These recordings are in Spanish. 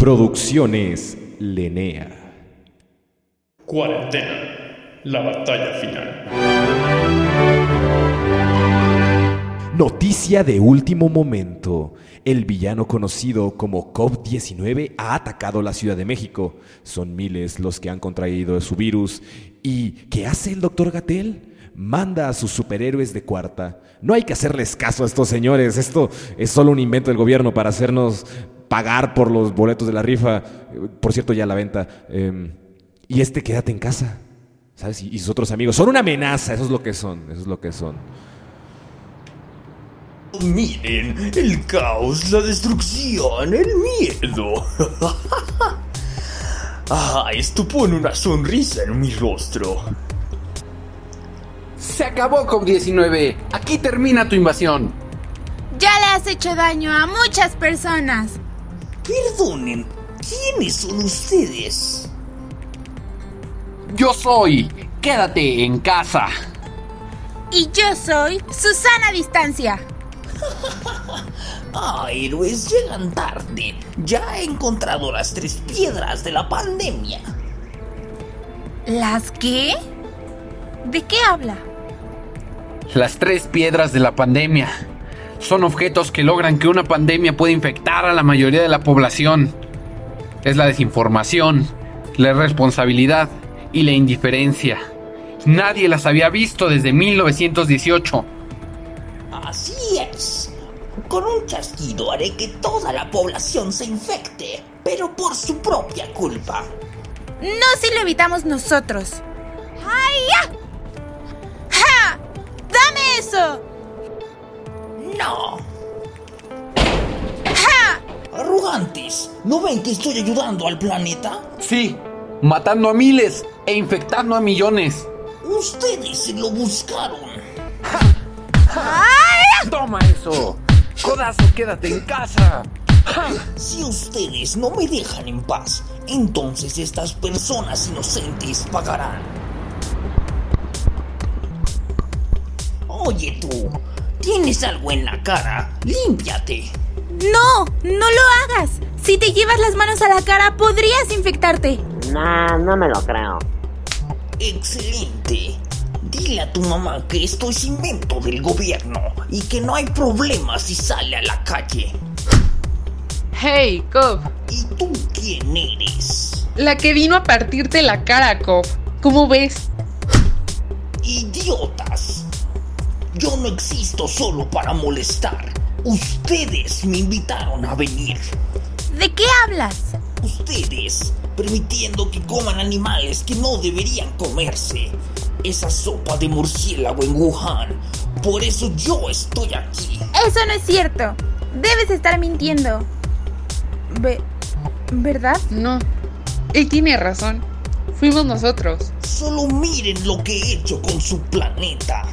Producciones Lenea. Cuarentena. La batalla final. Noticia de último momento. El villano conocido como COVID-19 ha atacado la Ciudad de México. Son miles los que han contraído su virus. ¿Y qué hace el doctor Gatel? Manda a sus superhéroes de cuarta. No hay que hacerles caso a estos señores. Esto es solo un invento del gobierno para hacernos pagar por los boletos de la rifa. Por cierto, ya la venta. Em, y este quédate en casa. ¿Sabes? Y, y sus otros amigos. Son una amenaza. Eso es lo que son. Eso es lo que son. Miren, el caos, la destrucción, el miedo. ah, esto pone una sonrisa en mi rostro. Se acabó COVID-19. Aquí termina tu invasión. Ya le has hecho daño a muchas personas. Perdonen, ¿quiénes son ustedes? Yo soy. Quédate en casa. Y yo soy Susana Distancia. Ah, héroes llegan tarde. Ya he encontrado las tres piedras de la pandemia. ¿Las qué? ¿De qué habla? Las tres piedras de la pandemia. Son objetos que logran que una pandemia pueda infectar a la mayoría de la población. Es la desinformación, la irresponsabilidad y la indiferencia. Nadie las había visto desde 1918. Así es. Con un chasquido haré que toda la población se infecte, pero por su propia culpa. No si lo evitamos nosotros. ¡Ay, ya! ¿No ven que estoy ayudando al planeta? Sí, matando a miles e infectando a millones. Ustedes se lo buscaron. ¡Toma eso! ¡Codazo, quédate en casa! Si ustedes no me dejan en paz, entonces estas personas inocentes pagarán. Oye tú, tienes algo en la cara, límpiate. No, no lo hagas. Si te llevas las manos a la cara, podrías infectarte. Nah, no me lo creo. Excelente. Dile a tu mamá que esto es invento del gobierno y que no hay problema si sale a la calle. Hey, Cobb. ¿Y tú quién eres? La que vino a partirte la cara, Cobb. ¿Cómo ves? ¡Idiotas! Yo no existo solo para molestar. Ustedes me invitaron a venir. ¿De qué hablas? Ustedes permitiendo que coman animales que no deberían comerse. Esa sopa de murciélago en Wuhan. Por eso yo estoy aquí. Eso no es cierto. Debes estar mintiendo. Ve- ¿Verdad? No. Él tiene razón. Fuimos nosotros. Solo miren lo que he hecho con su planeta.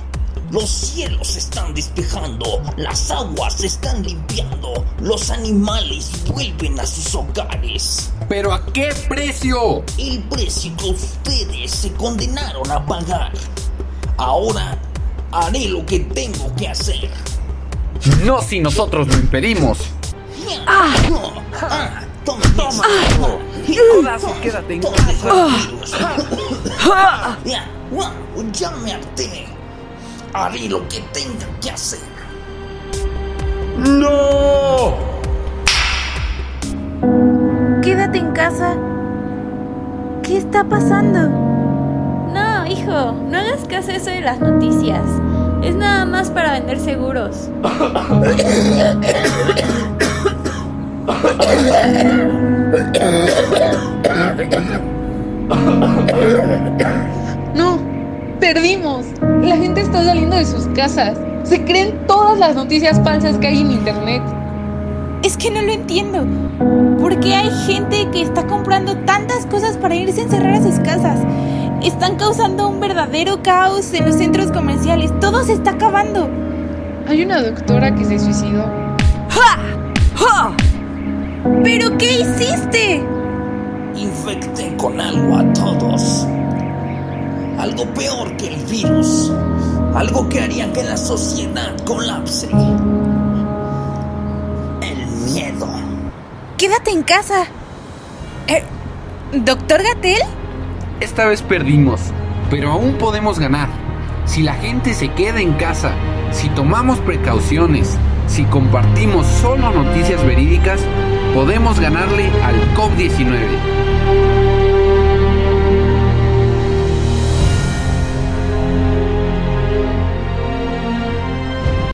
Los cielos se están despejando, las aguas se están limpiando, los animales vuelven a sus hogares. ¿Pero a qué precio? El precio que ustedes se condenaron a pagar. Ahora haré lo que tengo que hacer. No si nosotros lo impedimos. ¡Ah! ah toma, toma. ¡Codazo, quédate en casa! ya me harté. Haré lo que tenga que hacer. ¡No! Quédate en casa. ¿Qué está pasando? No, hijo, no hagas caso a eso de las noticias. Es nada más para vender seguros. No. Perdimos. La gente está saliendo de sus casas. Se creen todas las noticias falsas que hay en internet. Es que no lo entiendo. ¿Por qué hay gente que está comprando tantas cosas para irse a encerrar a sus casas? Están causando un verdadero caos en los centros comerciales. Todo se está acabando. Hay una doctora que se suicidó. ¡Ja! ¡Ja! ¿Pero qué hiciste? Infecté con algo a todos. Algo peor que el virus. Algo que haría que la sociedad colapse. El miedo. Quédate en casa. Eh, ¿Doctor Gatel? Esta vez perdimos, pero aún podemos ganar. Si la gente se queda en casa, si tomamos precauciones, si compartimos solo noticias verídicas, podemos ganarle al COP-19.